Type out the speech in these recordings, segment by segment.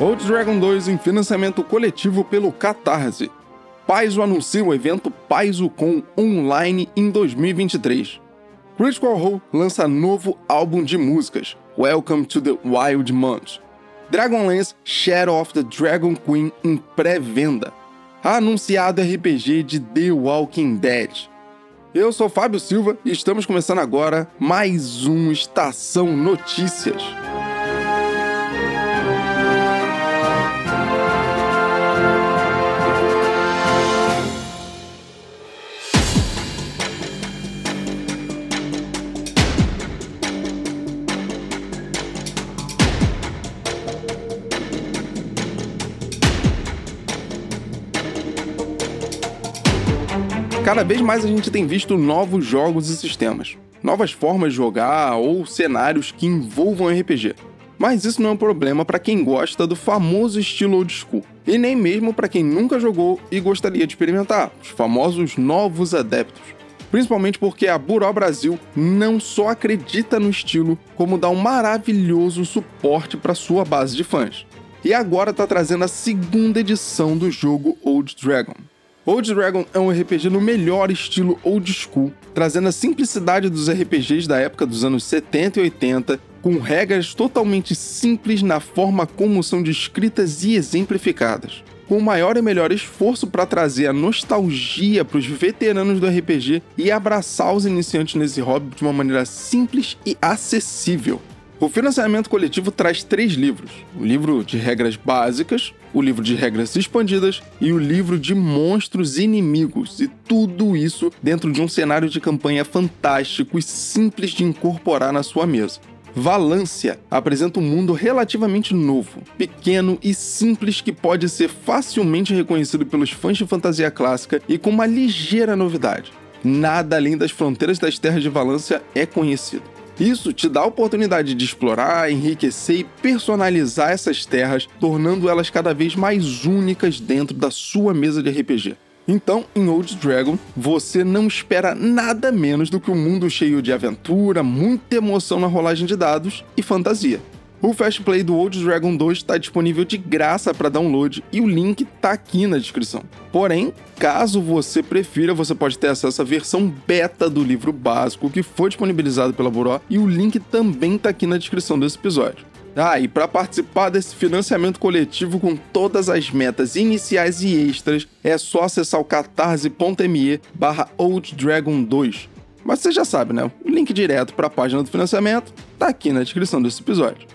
Old Dragon 2 em financiamento coletivo pelo Catarse. Paizo anuncia o evento PaizoCon Online em 2023. Critical Role lança novo álbum de músicas, Welcome to the Wild Month. Dragonlance Shadow of the Dragon Queen em pré-venda. Anunciado RPG de The Walking Dead. Eu sou Fábio Silva e estamos começando agora mais um Estação Notícias. Cada vez mais a gente tem visto novos jogos e sistemas, novas formas de jogar ou cenários que envolvam RPG. Mas isso não é um problema para quem gosta do famoso estilo old school, e nem mesmo para quem nunca jogou e gostaria de experimentar, os famosos novos adeptos. Principalmente porque a Buró Brasil não só acredita no estilo, como dá um maravilhoso suporte para sua base de fãs. E agora está trazendo a segunda edição do jogo Old Dragon. Old Dragon é um RPG no melhor estilo old school, trazendo a simplicidade dos RPGs da época dos anos 70 e 80, com regras totalmente simples na forma como são descritas e exemplificadas. Com o maior e melhor esforço para trazer a nostalgia para os veteranos do RPG e abraçar os iniciantes nesse hobby de uma maneira simples e acessível. O financiamento coletivo traz três livros: o livro de regras básicas, o livro de regras expandidas e o livro de monstros inimigos, e tudo isso dentro de um cenário de campanha fantástico e simples de incorporar na sua mesa. Valância apresenta um mundo relativamente novo, pequeno e simples que pode ser facilmente reconhecido pelos fãs de fantasia clássica e com uma ligeira novidade. Nada além das fronteiras das terras de Valância é conhecido. Isso te dá a oportunidade de explorar, enriquecer e personalizar essas terras, tornando elas cada vez mais únicas dentro da sua mesa de RPG. Então, em Old Dragon, você não espera nada menos do que um mundo cheio de aventura, muita emoção na rolagem de dados e fantasia. O Fast Play do Old Dragon 2 está disponível de graça para download e o link está aqui na descrição. Porém, caso você prefira, você pode ter acesso à versão beta do livro básico que foi disponibilizado pela Buró e o link também está aqui na descrição desse episódio. Ah, e para participar desse financiamento coletivo com todas as metas iniciais e extras, é só acessar o catarse.me barra olddragon2. Mas você já sabe, né? O link direto para a página do financiamento está aqui na descrição desse episódio.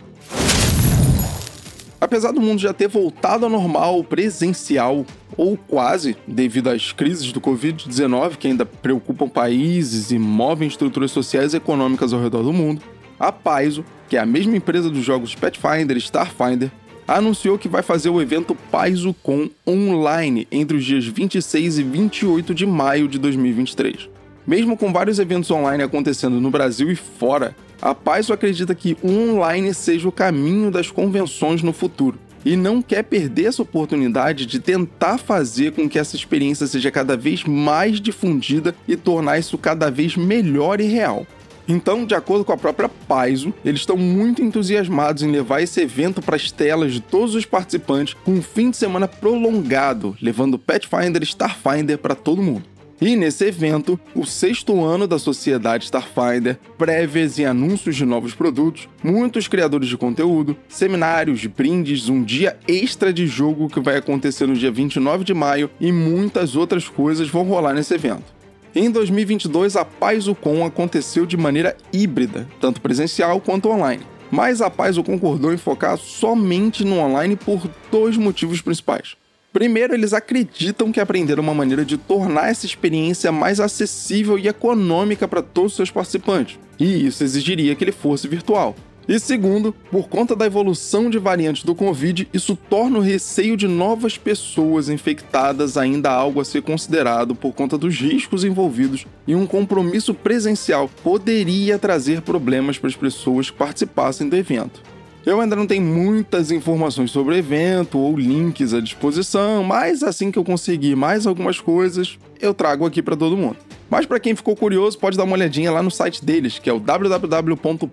Apesar do mundo já ter voltado ao normal presencial, ou quase, devido às crises do Covid-19 que ainda preocupam países e movem estruturas sociais e econômicas ao redor do mundo, a Paizo, que é a mesma empresa dos jogos Pathfinder e Starfinder, anunciou que vai fazer o evento PaizoCon online entre os dias 26 e 28 de maio de 2023. Mesmo com vários eventos online acontecendo no Brasil e fora, a Paizo acredita que o online seja o caminho das convenções no futuro e não quer perder essa oportunidade de tentar fazer com que essa experiência seja cada vez mais difundida e tornar isso cada vez melhor e real. Então, de acordo com a própria Paizo, eles estão muito entusiasmados em levar esse evento para as telas de todos os participantes com um fim de semana prolongado, levando Pathfinder e Starfinder para todo mundo. E nesse evento, o sexto ano da Sociedade Starfinder, prévias e anúncios de novos produtos, muitos criadores de conteúdo, seminários, brindes, um dia extra de jogo que vai acontecer no dia 29 de maio e muitas outras coisas vão rolar nesse evento. Em 2022, a PaizoCon aconteceu de maneira híbrida, tanto presencial quanto online. Mas a Paizo concordou em focar somente no online por dois motivos principais. Primeiro, eles acreditam que aprenderam uma maneira de tornar essa experiência mais acessível e econômica para todos os seus participantes, e isso exigiria que ele fosse virtual. E segundo, por conta da evolução de variantes do Covid, isso torna o receio de novas pessoas infectadas ainda algo a ser considerado por conta dos riscos envolvidos e um compromisso presencial poderia trazer problemas para as pessoas que participassem do evento. Eu ainda não tenho muitas informações sobre o evento ou links à disposição, mas assim que eu conseguir mais algumas coisas, eu trago aqui para todo mundo. Mas para quem ficou curioso, pode dar uma olhadinha lá no site deles, que é o www.paiso.com.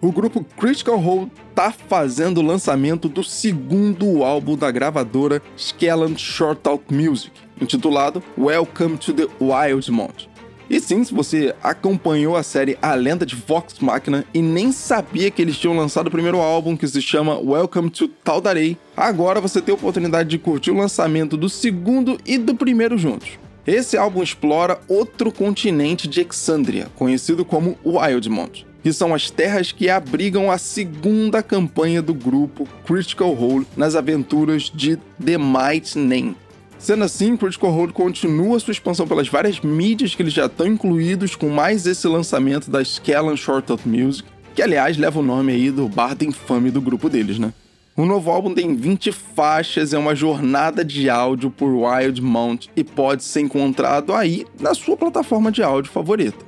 O grupo Critical Role tá fazendo o lançamento do segundo álbum da gravadora Skellan Shortout Music, intitulado Welcome to the Wildmont. E sim, se você acompanhou a série A Lenda de Vox Machina e nem sabia que eles tinham lançado o primeiro álbum que se chama Welcome to Taldarei, agora você tem a oportunidade de curtir o lançamento do segundo e do primeiro juntos. Esse álbum explora outro continente de Exandria, conhecido como Wildmont, que são as terras que abrigam a segunda campanha do grupo Critical Role nas aventuras de The Might Name. Sendo assim, Critical Role continua sua expansão pelas várias mídias que eles já estão incluídos, com mais esse lançamento da Skellan Shortout Music, que aliás leva o nome aí do bar da infame do grupo deles, né? O novo álbum tem 20 faixas, é uma jornada de áudio por Wild Mount e pode ser encontrado aí na sua plataforma de áudio favorita.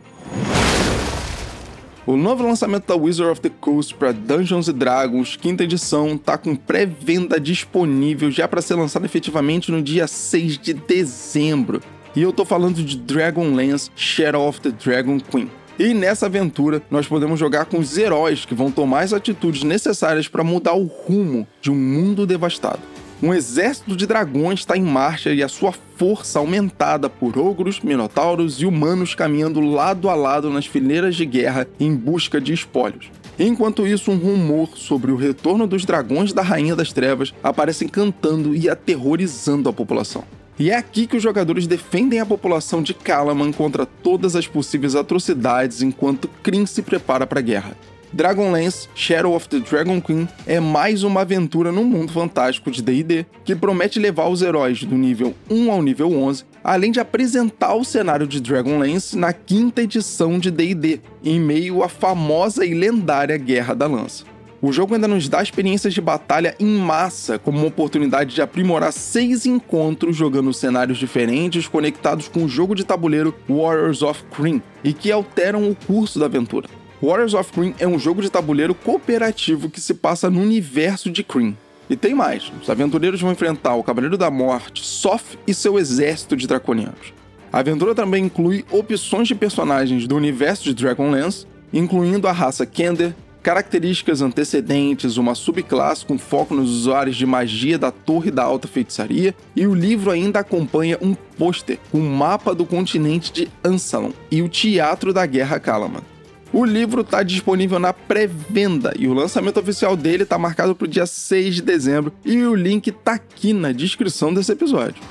O novo lançamento da Wizard of the Coast para Dungeons Dragons, quinta edição, tá com pré-venda disponível já para ser lançado efetivamente no dia 6 de dezembro. E eu tô falando de Dragonlance Shadow of the Dragon Queen. E nessa aventura, nós podemos jogar com os heróis que vão tomar as atitudes necessárias para mudar o rumo de um mundo devastado. Um exército de dragões está em marcha e a sua força aumentada por ogros, minotauros e humanos caminhando lado a lado nas fileiras de guerra em busca de espólios. Enquanto isso, um rumor sobre o retorno dos dragões da Rainha das Trevas aparecem cantando e aterrorizando a população. E é aqui que os jogadores defendem a população de Calaman contra todas as possíveis atrocidades enquanto Kryn se prepara para a guerra. Dragonlance Shadow of the Dragon Queen é mais uma aventura no mundo fantástico de D&D, que promete levar os heróis do nível 1 ao nível 11, além de apresentar o cenário de Dragonlance na quinta edição de D&D, em meio à famosa e lendária Guerra da Lança. O jogo ainda nos dá experiências de batalha em massa, como uma oportunidade de aprimorar seis encontros jogando cenários diferentes conectados com o jogo de tabuleiro Warriors of Kryn, e que alteram o curso da aventura. Warriors of Kryn é um jogo de tabuleiro cooperativo que se passa no universo de Kryn. E tem mais: os aventureiros vão enfrentar o Cavaleiro da Morte, Soth e seu exército de draconianos. A aventura também inclui opções de personagens do universo de Dragonlance, incluindo a raça Kender, características antecedentes, uma subclasse com foco nos usuários de magia da Torre da Alta Feitiçaria, e o livro ainda acompanha um pôster com um mapa do continente de Ansalon e o Teatro da Guerra Calaman. O livro está disponível na pré-venda e o lançamento oficial dele está marcado para o dia 6 de dezembro e o link está aqui na descrição desse episódio.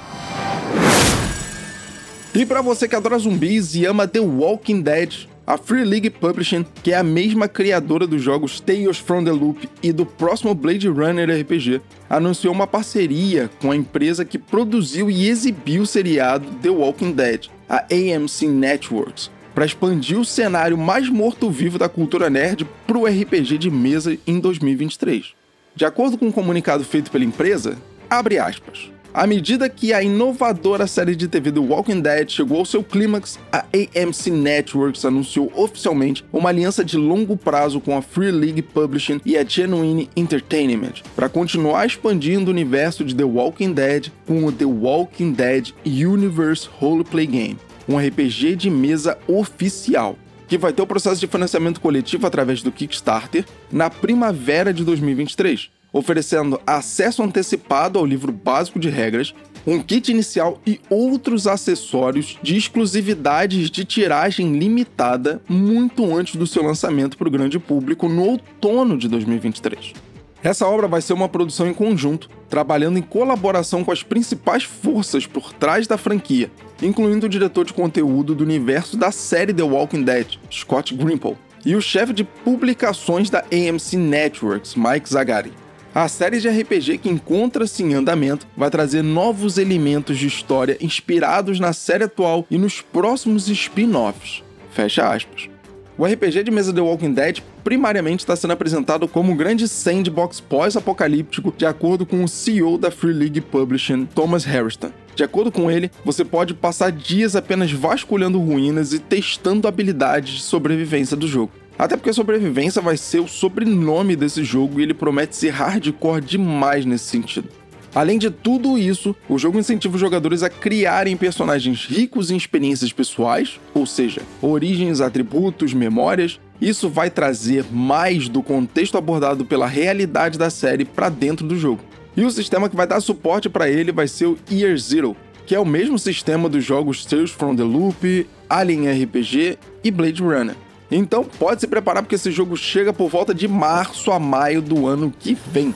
E para você que adora zumbis e ama The Walking Dead, a Free League Publishing, que é a mesma criadora dos jogos Tales from the Loop e do próximo Blade Runner RPG, anunciou uma parceria com a empresa que produziu e exibiu o seriado The Walking Dead, a AMC Networks, para expandir o cenário mais morto-vivo da cultura nerd para o RPG de mesa em 2023. De acordo com um comunicado feito pela empresa, abre aspas. À medida que a inovadora série de TV The Walking Dead chegou ao seu clímax, a AMC Networks anunciou oficialmente uma aliança de longo prazo com a Free League Publishing e a Genuine Entertainment para continuar expandindo o universo de The Walking Dead com o The Walking Dead Universe Roleplay Game um RPG de mesa oficial, que vai ter o processo de financiamento coletivo através do Kickstarter na primavera de 2023, oferecendo acesso antecipado ao livro básico de regras, um kit inicial e outros acessórios de exclusividades de tiragem limitada muito antes do seu lançamento para o grande público no outono de 2023. Essa obra vai ser uma produção em conjunto, trabalhando em colaboração com as principais forças por trás da franquia, incluindo o diretor de conteúdo do universo da série The Walking Dead, Scott Grimple, e o chefe de publicações da AMC Networks, Mike Zagari. A série de RPG que encontra-se em andamento vai trazer novos elementos de história inspirados na série atual e nos próximos spin-offs. Fecha aspas. O RPG de mesa The Walking Dead primariamente está sendo apresentado como um grande sandbox pós-apocalíptico, de acordo com o CEO da Free League Publishing, Thomas Harriston. De acordo com ele, você pode passar dias apenas vasculhando ruínas e testando habilidades de sobrevivência do jogo. Até porque sobrevivência vai ser o sobrenome desse jogo e ele promete ser hardcore demais nesse sentido. Além de tudo isso, o jogo incentiva os jogadores a criarem personagens ricos em experiências pessoais, ou seja, origens, atributos, memórias. Isso vai trazer mais do contexto abordado pela realidade da série para dentro do jogo. E o sistema que vai dar suporte para ele vai ser o Year Zero, que é o mesmo sistema dos jogos Tales from the Loop, Alien RPG e Blade Runner. Então pode se preparar porque esse jogo chega por volta de março a maio do ano que vem.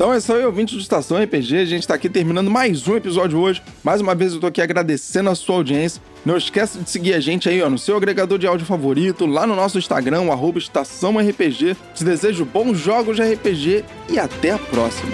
Então é só aí, ouvinte de Estação RPG, a gente tá aqui terminando mais um episódio hoje. Mais uma vez eu tô aqui agradecendo a sua audiência. Não esqueça de seguir a gente aí ó, no seu agregador de áudio favorito, lá no nosso Instagram, o arroba Estação RPG. Te desejo bons jogos de RPG e até a próxima.